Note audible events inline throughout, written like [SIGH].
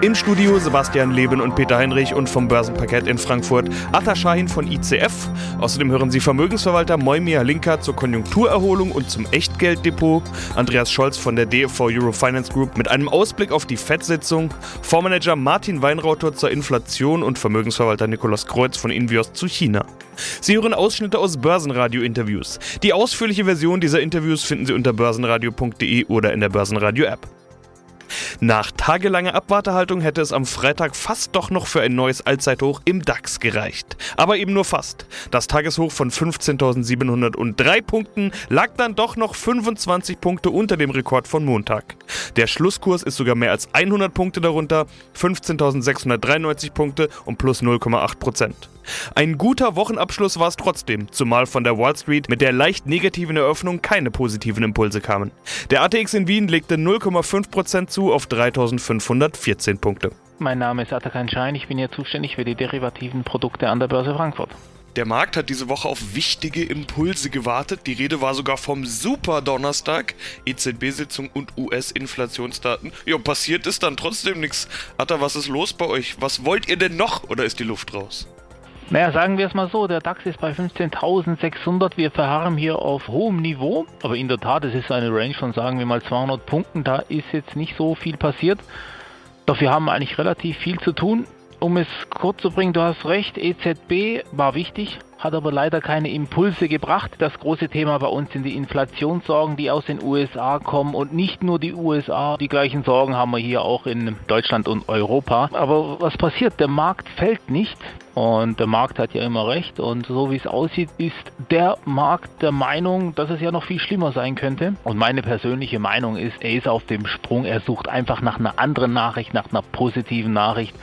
Im Studio Sebastian Leben und Peter Heinrich und vom Börsenparkett in Frankfurt Atta Shahin von ICF. Außerdem hören Sie Vermögensverwalter Moimia Linker zur Konjunkturerholung und zum Echtgelddepot, Andreas Scholz von der DFV Eurofinance Group mit einem Ausblick auf die FED-Sitzung, Fondsmanager Martin Weinrauter zur Inflation und Vermögensverwalter Nikolaus Kreuz von Invios zu China. Sie hören Ausschnitte aus Börsenradio-Interviews. Die ausführliche Version dieser Interviews finden Sie unter börsenradio.de oder in der Börsenradio-App. Nach tagelanger Abwartehaltung hätte es am Freitag fast doch noch für ein neues Allzeithoch im DAX gereicht. Aber eben nur fast. Das Tageshoch von 15.703 Punkten lag dann doch noch 25 Punkte unter dem Rekord von Montag. Der Schlusskurs ist sogar mehr als 100 Punkte darunter, 15.693 Punkte und plus 0,8 Prozent. Ein guter Wochenabschluss war es trotzdem, zumal von der Wall Street mit der leicht negativen Eröffnung keine positiven Impulse kamen. Der ATX in Wien legte 0,5% zu auf 3514 Punkte. Mein Name ist Atakan Schein, ich bin hier zuständig für die derivativen Produkte an der Börse Frankfurt. Der Markt hat diese Woche auf wichtige Impulse gewartet. Die Rede war sogar vom Super Donnerstag, EZB-Sitzung und US-Inflationsdaten. Ja, passiert ist dann trotzdem nichts. Atta, was ist los bei euch? Was wollt ihr denn noch oder ist die Luft raus? Naja, sagen wir es mal so, der DAX ist bei 15.600, wir verharren hier auf hohem Niveau, aber in der Tat, es ist eine Range von, sagen wir mal, 200 Punkten, da ist jetzt nicht so viel passiert. Doch wir haben eigentlich relativ viel zu tun. Um es kurz zu bringen, du hast recht, EZB war wichtig, hat aber leider keine Impulse gebracht. Das große Thema bei uns sind die Inflationssorgen, die aus den USA kommen und nicht nur die USA. Die gleichen Sorgen haben wir hier auch in Deutschland und Europa. Aber was passiert? Der Markt fällt nicht. Und der Markt hat ja immer recht. Und so wie es aussieht, ist der Markt der Meinung, dass es ja noch viel schlimmer sein könnte. Und meine persönliche Meinung ist, er ist auf dem Sprung. Er sucht einfach nach einer anderen Nachricht, nach einer positiven Nachricht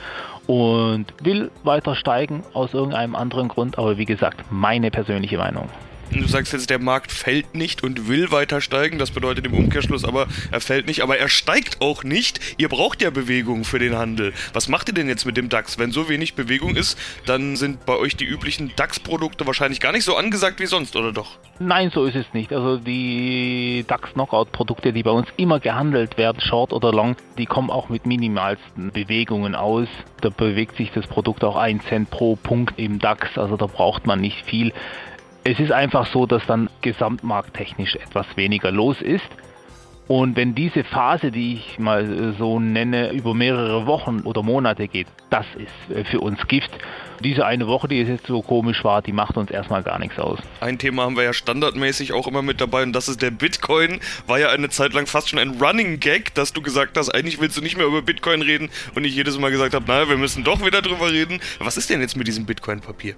und will weiter steigen aus irgendeinem anderen Grund. Aber wie gesagt, meine persönliche Meinung. Du sagst jetzt, der Markt fällt nicht und will weiter steigen. Das bedeutet im Umkehrschluss aber, er fällt nicht, aber er steigt auch nicht. Ihr braucht ja Bewegung für den Handel. Was macht ihr denn jetzt mit dem DAX? Wenn so wenig Bewegung ist, dann sind bei euch die üblichen DAX-Produkte wahrscheinlich gar nicht so angesagt wie sonst, oder doch? Nein, so ist es nicht. Also die DAX-Knockout-Produkte, die bei uns immer gehandelt werden, Short oder Long, die kommen auch mit minimalsten Bewegungen aus. Da bewegt sich das Produkt auch 1 Cent pro Punkt im DAX, also da braucht man nicht viel. Es ist einfach so, dass dann gesamtmarkttechnisch etwas weniger los ist. Und wenn diese Phase, die ich mal so nenne, über mehrere Wochen oder Monate geht, das ist für uns Gift. Diese eine Woche, die jetzt so komisch war, die macht uns erstmal gar nichts aus. Ein Thema haben wir ja standardmäßig auch immer mit dabei und das ist der Bitcoin. War ja eine Zeit lang fast schon ein Running Gag, dass du gesagt hast, eigentlich willst du nicht mehr über Bitcoin reden und ich jedes Mal gesagt habe, naja, wir müssen doch wieder drüber reden. Was ist denn jetzt mit diesem Bitcoin-Papier?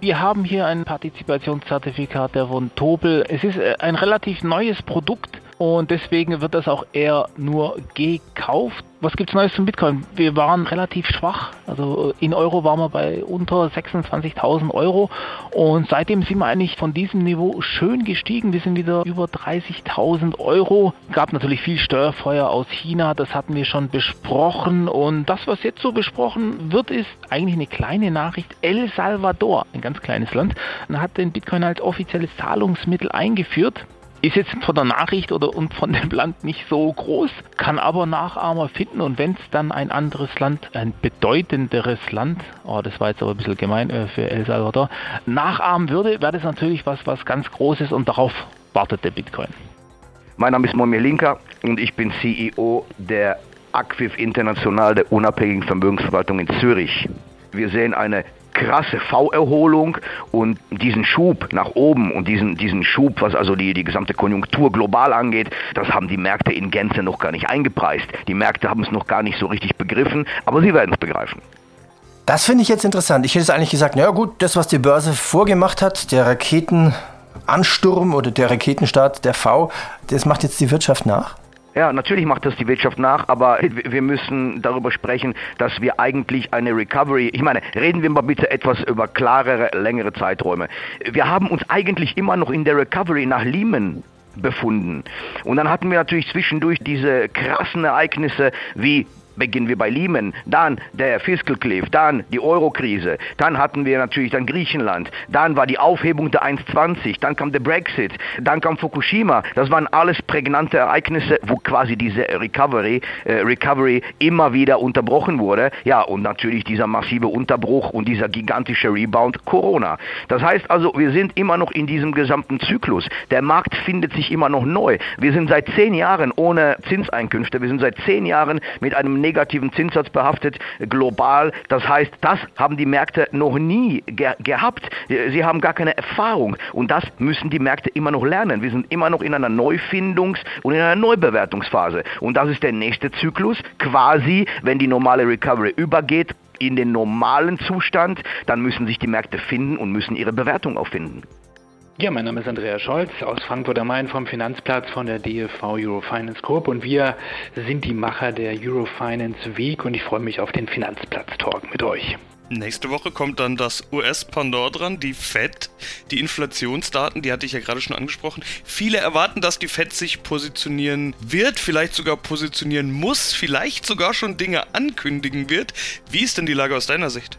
Wir haben hier ein Partizipationszertifikat der von Tobel. Es ist äh, ein relativ neues Produkt und deswegen wird das auch eher nur gekauft. Was gibt es Neues zum Bitcoin? Wir waren relativ schwach. Also in Euro waren wir bei unter 26.000 Euro und seitdem sind wir eigentlich von diesem Niveau schön gestiegen. Wir sind wieder über 30.000 Euro. Gab natürlich viel Steuerfeuer aus China, das hatten wir schon besprochen und das, was jetzt so besprochen wird, ist eigentlich eine kleine Nachricht. El Salvador, ein ganz kleines Land, hat den Bitcoin als offizielles Zahlungsmittel eingeführt. Ist jetzt von der Nachricht oder und von dem Land nicht so groß, kann aber Nachahmer finden und wenn es dann ein anderes Land, ein bedeutenderes Land, oh, das war jetzt aber ein bisschen gemein äh, für El Salvador, nachahmen würde, wäre das natürlich was, was ganz Großes und darauf wartet der Bitcoin. Mein Name ist Momir Linka und ich bin CEO der Acquif International der unabhängigen Vermögensverwaltung in Zürich. Wir sehen eine krasse V-Erholung und diesen Schub nach oben und diesen, diesen Schub, was also die, die gesamte Konjunktur global angeht, das haben die Märkte in Gänze noch gar nicht eingepreist. Die Märkte haben es noch gar nicht so richtig begriffen, aber sie werden es begreifen. Das finde ich jetzt interessant. Ich hätte es eigentlich gesagt, naja gut, das, was die Börse vorgemacht hat, der Raketenansturm oder der Raketenstart der V, das macht jetzt die Wirtschaft nach? Ja, natürlich macht das die Wirtschaft nach, aber [LAUGHS] wir müssen darüber sprechen, dass wir eigentlich eine Recovery, ich meine, reden wir mal bitte etwas über klarere, längere Zeiträume. Wir haben uns eigentlich immer noch in der Recovery nach Lehman befunden. Und dann hatten wir natürlich zwischendurch diese krassen Ereignisse wie beginnen wir bei Lehman, dann der Fiscal Cliff, dann die Euro-Krise, dann hatten wir natürlich dann Griechenland, dann war die Aufhebung der 1,20, dann kam der Brexit, dann kam Fukushima. Das waren alles prägnante Ereignisse, wo quasi diese Recovery, äh, Recovery immer wieder unterbrochen wurde. Ja, und natürlich dieser massive Unterbruch und dieser gigantische Rebound Corona. Das heißt also, wir sind immer noch in diesem gesamten Zyklus. Der Markt findet sich immer noch neu. Wir sind seit zehn Jahren ohne Zinseinkünfte. Wir sind seit zehn Jahren mit einem negativen Zinssatz behaftet, global. Das heißt, das haben die Märkte noch nie ge gehabt. Sie haben gar keine Erfahrung. Und das müssen die Märkte immer noch lernen. Wir sind immer noch in einer Neufindungs- und in einer Neubewertungsphase. Und das ist der nächste Zyklus. Quasi, wenn die normale Recovery übergeht, in den normalen Zustand, dann müssen sich die Märkte finden und müssen ihre Bewertung auch finden. Ja, mein Name ist Andreas Scholz aus Frankfurt am Main vom Finanzplatz von der DFV Eurofinance Group und wir sind die Macher der Eurofinance Week und ich freue mich auf den Finanzplatz-Talk mit euch. Nächste Woche kommt dann das US-Pendant dran, die Fed, die Inflationsdaten, die hatte ich ja gerade schon angesprochen. Viele erwarten, dass die Fed sich positionieren wird, vielleicht sogar positionieren muss, vielleicht sogar schon Dinge ankündigen wird. Wie ist denn die Lage aus deiner Sicht?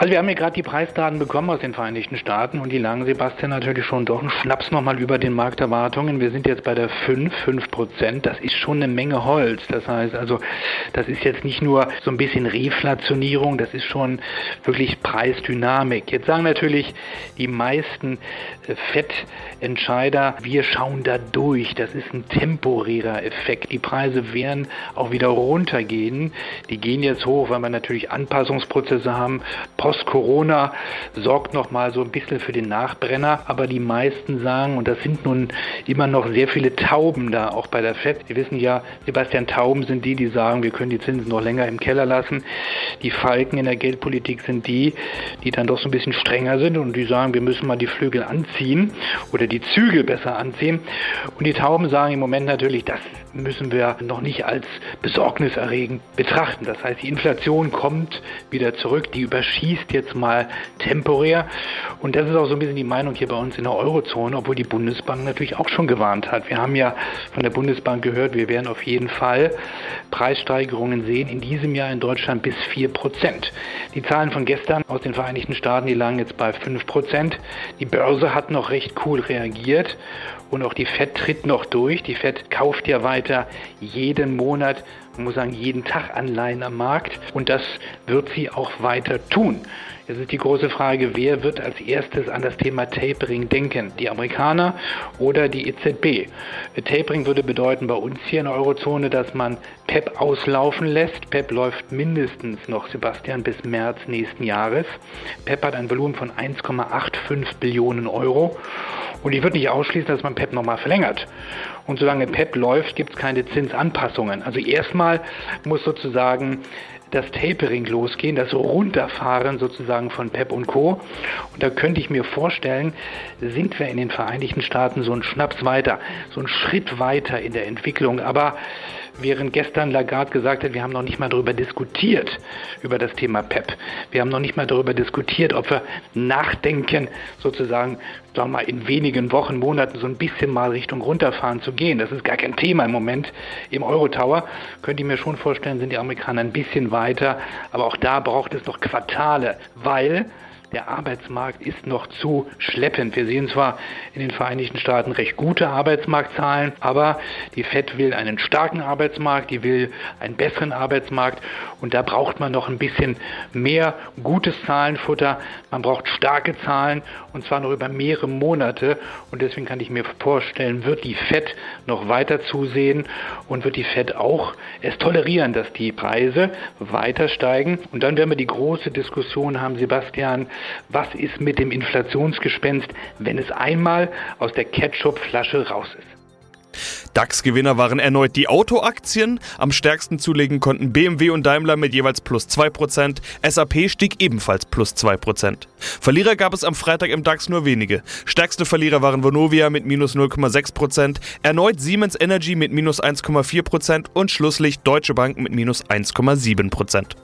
Also wir haben ja gerade die Preisdaten bekommen aus den Vereinigten Staaten und die lagen, Sebastian, natürlich schon doch ein Schnaps nochmal über den Markterwartungen. Wir sind jetzt bei der 5, 5 Prozent. Das ist schon eine Menge Holz. Das heißt also, das ist jetzt nicht nur so ein bisschen Reflationierung, das ist schon wirklich Preisdynamik. Jetzt sagen natürlich die meisten äh, Fettentscheider, wir schauen da durch. Das ist ein temporärer Effekt. Die Preise werden auch wieder runtergehen. Die gehen jetzt hoch, weil wir natürlich Anpassungsprozesse haben Post-Corona sorgt noch mal so ein bisschen für den Nachbrenner, aber die meisten sagen, und das sind nun immer noch sehr viele Tauben da, auch bei der FED. Wir wissen ja, Sebastian, Tauben sind die, die sagen, wir können die Zinsen noch länger im Keller lassen. Die Falken in der Geldpolitik sind die, die dann doch so ein bisschen strenger sind und die sagen, wir müssen mal die Flügel anziehen oder die Zügel besser anziehen. Und die Tauben sagen im Moment natürlich, das müssen wir noch nicht als besorgniserregend betrachten. Das heißt, die Inflation kommt wieder zurück, die überschießt jetzt mal temporär. Und das ist auch so ein bisschen die Meinung hier bei uns in der Eurozone, obwohl die Bundesbank natürlich auch schon gewarnt hat. Wir haben ja von der Bundesbank gehört, wir werden auf jeden Fall Preissteigerungen sehen in diesem Jahr in Deutschland bis 4 Prozent. Die Zahlen von gestern aus den Vereinigten Staaten, die lagen jetzt bei 5 Prozent. Die Börse hat noch recht cool reagiert und auch die FED tritt noch durch. Die FED kauft ja weiter jeden Monat, man muss sagen jeden Tag Anleihen am Markt und das wird sie auch weiter tun. Es ist die große Frage, wer wird als erstes an das Thema Tapering denken? Die Amerikaner oder die EZB? Tapering würde bedeuten bei uns hier in der Eurozone, dass man PEP auslaufen lässt. PEP läuft mindestens noch, Sebastian, bis März nächsten Jahres. PEP hat ein Volumen von 1,85 Billionen Euro. Und ich würde nicht ausschließen, dass man PEP nochmal verlängert. Und solange PEP läuft, gibt es keine Zinsanpassungen. Also erstmal muss sozusagen das Tapering losgehen, das Runterfahren sozusagen von PEP und Co. Und da könnte ich mir vorstellen, sind wir in den Vereinigten Staaten so einen Schnaps weiter, so einen Schritt weiter in der Entwicklung. Aber während gestern Lagarde gesagt hat, wir haben noch nicht mal darüber diskutiert, über das Thema PEP. Wir haben noch nicht mal darüber diskutiert, ob wir nachdenken, sozusagen, sagen wir mal, in wenigen Wochen, Monaten so ein bisschen mal Richtung runterfahren zu gehen. Das ist gar kein Thema im Moment. Im Euro-Tower könnte ich mir schon vorstellen, sind die Amerikaner ein bisschen weiter. Aber auch da braucht es noch Quartale, weil der Arbeitsmarkt ist noch zu schleppend. Wir sehen zwar in den Vereinigten Staaten recht gute Arbeitsmarktzahlen, aber die Fed will einen starken Arbeitsmarkt, die will einen besseren Arbeitsmarkt und da braucht man noch ein bisschen mehr gutes Zahlenfutter. Man braucht starke Zahlen und zwar noch über mehrere Monate und deswegen kann ich mir vorstellen, wird die Fed noch weiter zusehen und wird die Fed auch es tolerieren, dass die Preise weiter steigen und dann werden wir die große Diskussion haben, Sebastian, was ist mit dem Inflationsgespenst, wenn es einmal aus der Ketchupflasche raus ist. DAX-Gewinner waren erneut die Autoaktien. Am stärksten zulegen konnten BMW und Daimler mit jeweils plus 2%. SAP stieg ebenfalls plus 2%. Verlierer gab es am Freitag im DAX nur wenige. Stärkste Verlierer waren Vonovia mit minus 0,6%, erneut Siemens Energy mit minus 1,4% und Schlusslicht Deutsche Bank mit minus 1,7%.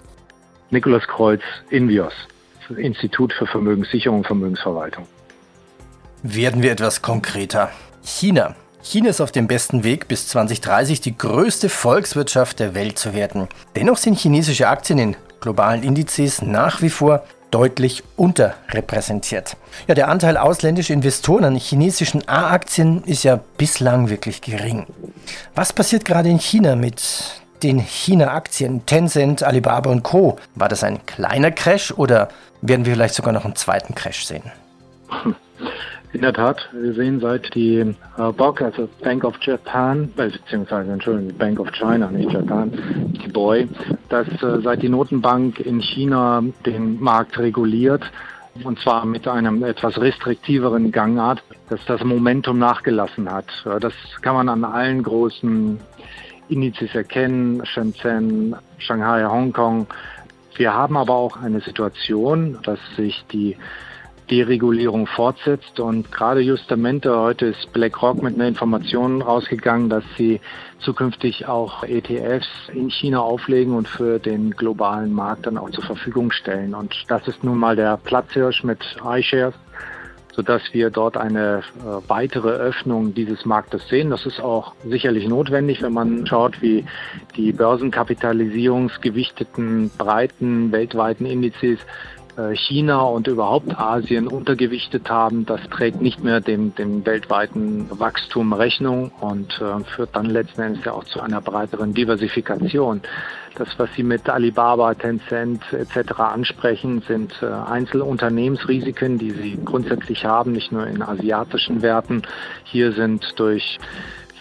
Nikolaus Kreuz, Invios. Institut für Vermögenssicherung und Vermögensverwaltung. Werden wir etwas konkreter. China. China ist auf dem besten Weg, bis 2030 die größte Volkswirtschaft der Welt zu werden. Dennoch sind chinesische Aktien in globalen Indizes nach wie vor deutlich unterrepräsentiert. Ja, der Anteil ausländischer Investoren an chinesischen A-Aktien ist ja bislang wirklich gering. Was passiert gerade in China mit den China-Aktien, Tencent, Alibaba und Co. War das ein kleiner Crash oder werden wir vielleicht sogar noch einen zweiten Crash sehen? In der Tat, wir sehen seit die äh, BOC, also Bank of Japan, äh, beziehungsweise Entschuldigung, Bank of China, nicht Japan, die BOI, dass äh, seit die Notenbank in China den Markt reguliert, und zwar mit einem etwas restriktiveren Gangart, dass das Momentum nachgelassen hat. Das kann man an allen großen Indizes erkennen, Shenzhen, Shanghai, Hongkong. Wir haben aber auch eine Situation, dass sich die Deregulierung fortsetzt und gerade justamente heute ist BlackRock mit einer Information rausgegangen, dass sie zukünftig auch ETFs in China auflegen und für den globalen Markt dann auch zur Verfügung stellen. Und das ist nun mal der Platzhirsch mit iShares sodass wir dort eine äh, weitere Öffnung dieses Marktes sehen. Das ist auch sicherlich notwendig, wenn man schaut, wie die börsenkapitalisierungsgewichteten breiten weltweiten Indizes China und überhaupt Asien untergewichtet haben. Das trägt nicht mehr dem, dem weltweiten Wachstum Rechnung und äh, führt dann letzten Endes ja auch zu einer breiteren Diversifikation. Das, was Sie mit Alibaba, Tencent etc. ansprechen, sind äh, Einzelunternehmensrisiken, die Sie grundsätzlich haben, nicht nur in asiatischen Werten. Hier sind durch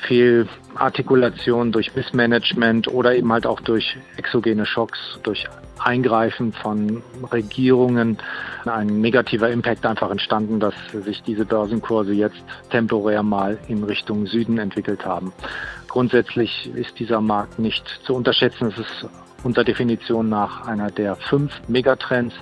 Fehlartikulation, durch Missmanagement oder eben halt auch durch exogene Schocks, durch Eingreifen von Regierungen ein negativer Impact einfach entstanden, dass sich diese Börsenkurse jetzt temporär mal in Richtung Süden entwickelt haben. Grundsätzlich ist dieser Markt nicht zu unterschätzen. Es ist unserer Definition nach einer der fünf Megatrends,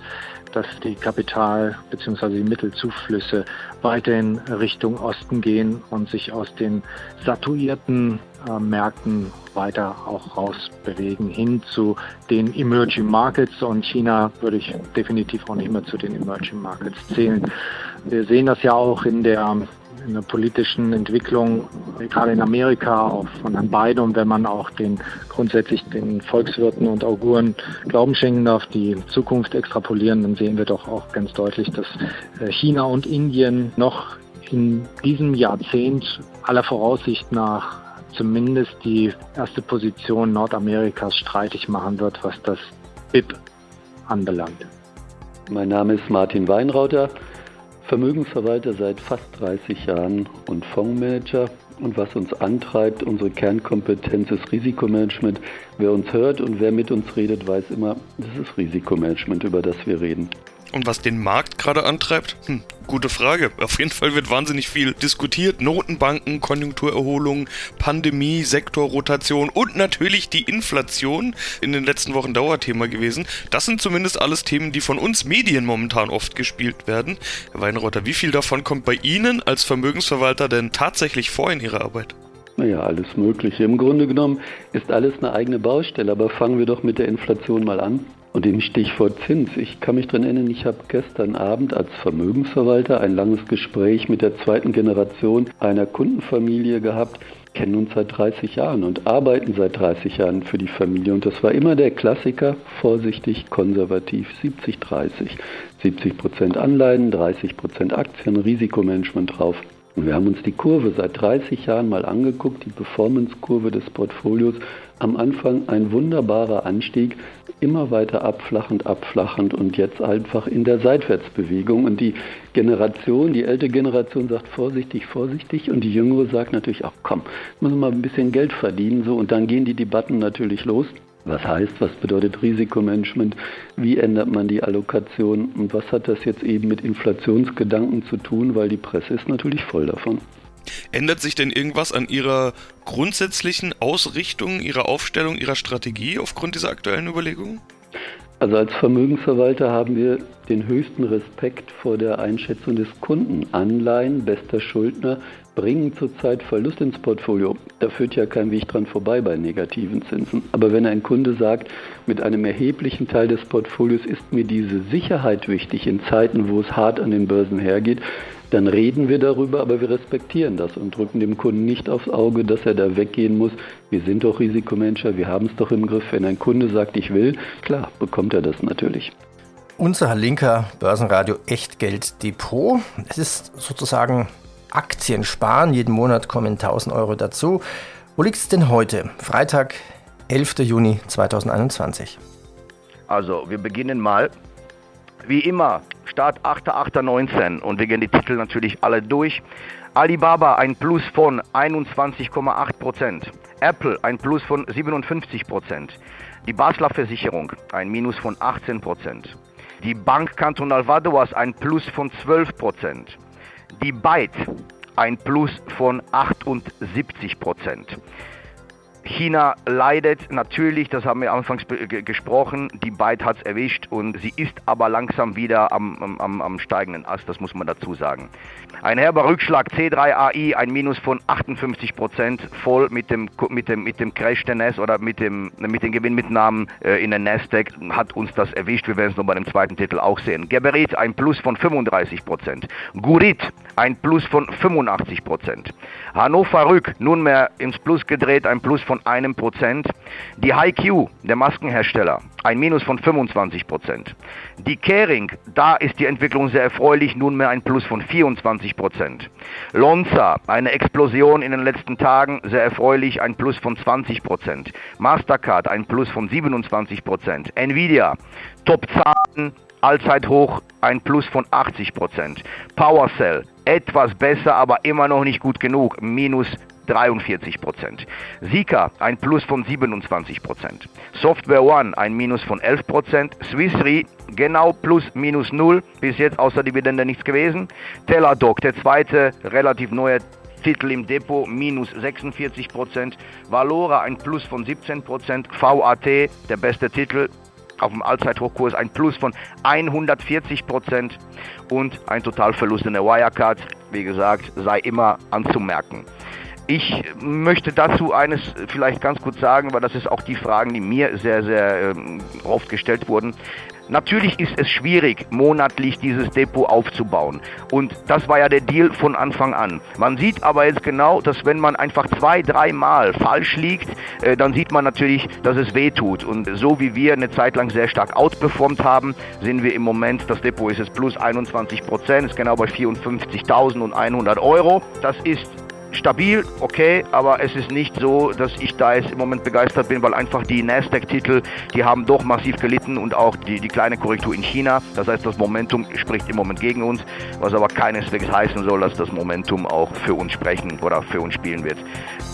dass die Kapital- bzw. die Mittelzuflüsse weiterhin Richtung Osten gehen und sich aus den satuierten äh, Märkten weiter auch rausbewegen hin zu den Emerging Markets und China würde ich definitiv auch nicht mehr zu den Emerging Markets zählen. Wir sehen das ja auch in der in der politischen Entwicklung, gerade in Amerika, auch von Herrn Biden, wenn man auch den grundsätzlich den Volkswirten und Auguren Glauben schenken darf, die Zukunft extrapolieren, dann sehen wir doch auch ganz deutlich, dass äh, China und Indien noch in diesem Jahrzehnt aller Voraussicht nach zumindest die erste Position Nordamerikas streitig machen wird, was das BIP anbelangt. Mein Name ist Martin Weinrauter. Vermögensverwalter seit fast 30 Jahren und Fondsmanager. Und was uns antreibt, unsere Kernkompetenz ist Risikomanagement. Wer uns hört und wer mit uns redet, weiß immer, das ist Risikomanagement, über das wir reden. Und was den Markt gerade antreibt? Hm, gute Frage. Auf jeden Fall wird wahnsinnig viel diskutiert. Notenbanken, Konjunkturerholung, Pandemie, Sektorrotation und natürlich die Inflation in den letzten Wochen Dauerthema gewesen. Das sind zumindest alles Themen, die von uns Medien momentan oft gespielt werden. Herr Weinrotter, wie viel davon kommt bei Ihnen als Vermögensverwalter denn tatsächlich vor in Ihrer Arbeit? Naja, alles Mögliche. Im Grunde genommen ist alles eine eigene Baustelle, aber fangen wir doch mit der Inflation mal an. Und dem Stichwort Zins. Ich kann mich daran erinnern, ich habe gestern Abend als Vermögensverwalter ein langes Gespräch mit der zweiten Generation einer Kundenfamilie gehabt, kennen uns seit 30 Jahren und arbeiten seit 30 Jahren für die Familie. Und das war immer der Klassiker, vorsichtig, konservativ, 70-30. 70 Prozent Anleihen, 30 Prozent Aktien, Risikomanagement drauf. Und wir haben uns die Kurve seit 30 Jahren mal angeguckt, die Performance-Kurve des Portfolios. Am Anfang ein wunderbarer Anstieg, immer weiter abflachend, abflachend und jetzt einfach in der Seitwärtsbewegung. Und die Generation, die ältere Generation sagt vorsichtig, vorsichtig und die jüngere sagt natürlich, ach komm, müssen wir mal ein bisschen Geld verdienen. So, und dann gehen die Debatten natürlich los. Was heißt, was bedeutet Risikomanagement? Wie ändert man die Allokation? Und was hat das jetzt eben mit Inflationsgedanken zu tun? Weil die Presse ist natürlich voll davon. Ändert sich denn irgendwas an Ihrer grundsätzlichen Ausrichtung, Ihrer Aufstellung, Ihrer Strategie aufgrund dieser aktuellen Überlegungen? Also als Vermögensverwalter haben wir den höchsten Respekt vor der Einschätzung des Kunden. Anleihen, bester Schuldner, bringen zurzeit Verlust ins Portfolio. Da führt ja kein Weg dran vorbei bei negativen Zinsen. Aber wenn ein Kunde sagt, mit einem erheblichen Teil des Portfolios ist mir diese Sicherheit wichtig in Zeiten, wo es hart an den Börsen hergeht, dann reden wir darüber, aber wir respektieren das und drücken dem Kunden nicht aufs Auge, dass er da weggehen muss. Wir sind doch Risikomanager, wir haben es doch im Griff. Wenn ein Kunde sagt, ich will, klar, bekommt er das natürlich. Unser linker Börsenradio Echtgeld Depot. Es ist sozusagen Aktien sparen. Jeden Monat kommen 1000 Euro dazu. Wo liegt es denn heute? Freitag, 11. Juni 2021. Also, wir beginnen mal. Wie immer, Start 8.8.19 und wir gehen die Titel natürlich alle durch. Alibaba ein Plus von 21,8%. Apple ein Plus von 57%. Die Basler Versicherung ein Minus von 18%. Die Bank Cantonal Vadoas ein Plus von 12%. Die Byte ein Plus von 78%. China leidet natürlich, das haben wir anfangs gesprochen, die Byte hat es erwischt und sie ist aber langsam wieder am, am, am steigenden Ast, das muss man dazu sagen. Ein herber Rückschlag C3AI, ein Minus von 58 Prozent, voll mit dem, mit dem, mit dem Crash der NAS oder mit, dem, mit den Gewinnmitnahmen äh, in der Nasdaq hat uns das erwischt. Wir werden es noch bei dem zweiten Titel auch sehen. Geberit, ein Plus von 35 Prozent. Gurit, ein Plus von 85 Prozent. Hannover Rück, nunmehr ins Plus gedreht, ein Plus von einem Prozent. Die HiQ, der Maskenhersteller, ein Minus von 25 Prozent. Die Kering, da ist die Entwicklung sehr erfreulich, nunmehr ein Plus von 24 Prozent. Lonza, eine Explosion in den letzten Tagen, sehr erfreulich, ein Plus von 20 Prozent. Mastercard, ein Plus von 27 Prozent. Nvidia, Top-Zahlen, Allzeithoch, ein Plus von 80 Prozent. PowerCell, etwas besser, aber immer noch nicht gut genug, minus 43 Prozent. Sika ein Plus von 27 Prozent. Software One ein Minus von 11 Prozent. Swiss Re genau plus minus null. Bis jetzt außer Dividende nichts gewesen. Teladoc, der zweite relativ neue Titel im Depot minus 46 Prozent. Valora ein Plus von 17 Prozent. VAT der beste Titel auf dem Allzeithochkurs ein Plus von 140 Prozent und ein Totalverlust in der Wirecard, wie gesagt, sei immer anzumerken. Ich möchte dazu eines vielleicht ganz kurz sagen, weil das ist auch die Fragen, die mir sehr, sehr ähm, oft gestellt wurden. Natürlich ist es schwierig, monatlich dieses Depot aufzubauen. Und das war ja der Deal von Anfang an. Man sieht aber jetzt genau, dass wenn man einfach zwei, dreimal falsch liegt, äh, dann sieht man natürlich, dass es weh tut. Und so wie wir eine Zeit lang sehr stark outperformt haben, sind wir im Moment, das Depot ist jetzt plus 21 Prozent, ist genau bei 54.100 Euro. Das ist stabil, okay, aber es ist nicht so, dass ich da jetzt im Moment begeistert bin, weil einfach die Nasdaq-Titel, die haben doch massiv gelitten und auch die, die kleine Korrektur in China. Das heißt, das Momentum spricht im Moment gegen uns, was aber keineswegs heißen soll, dass das Momentum auch für uns sprechen oder für uns spielen wird.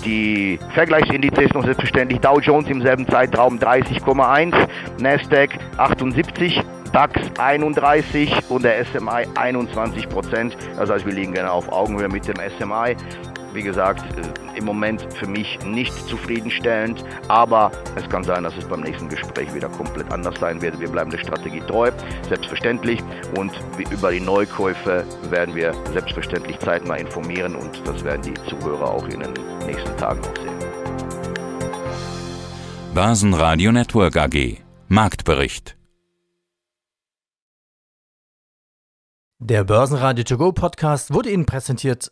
Die Vergleichsindizes noch selbstverständlich Dow Jones im selben Zeitraum 30,1, Nasdaq 78, DAX 31 und der SMI 21 Prozent. Das heißt, wir liegen gerne auf Augenhöhe mit dem SMI wie gesagt, äh, im Moment für mich nicht zufriedenstellend, aber es kann sein, dass es beim nächsten Gespräch wieder komplett anders sein wird. Wir bleiben der Strategie treu, selbstverständlich, und über die Neukäufe werden wir selbstverständlich zeitnah informieren und das werden die Zuhörer auch in den nächsten Tagen noch sehen. Börsenradio Network AG Marktbericht Der Börsenradio To Go Podcast wurde Ihnen präsentiert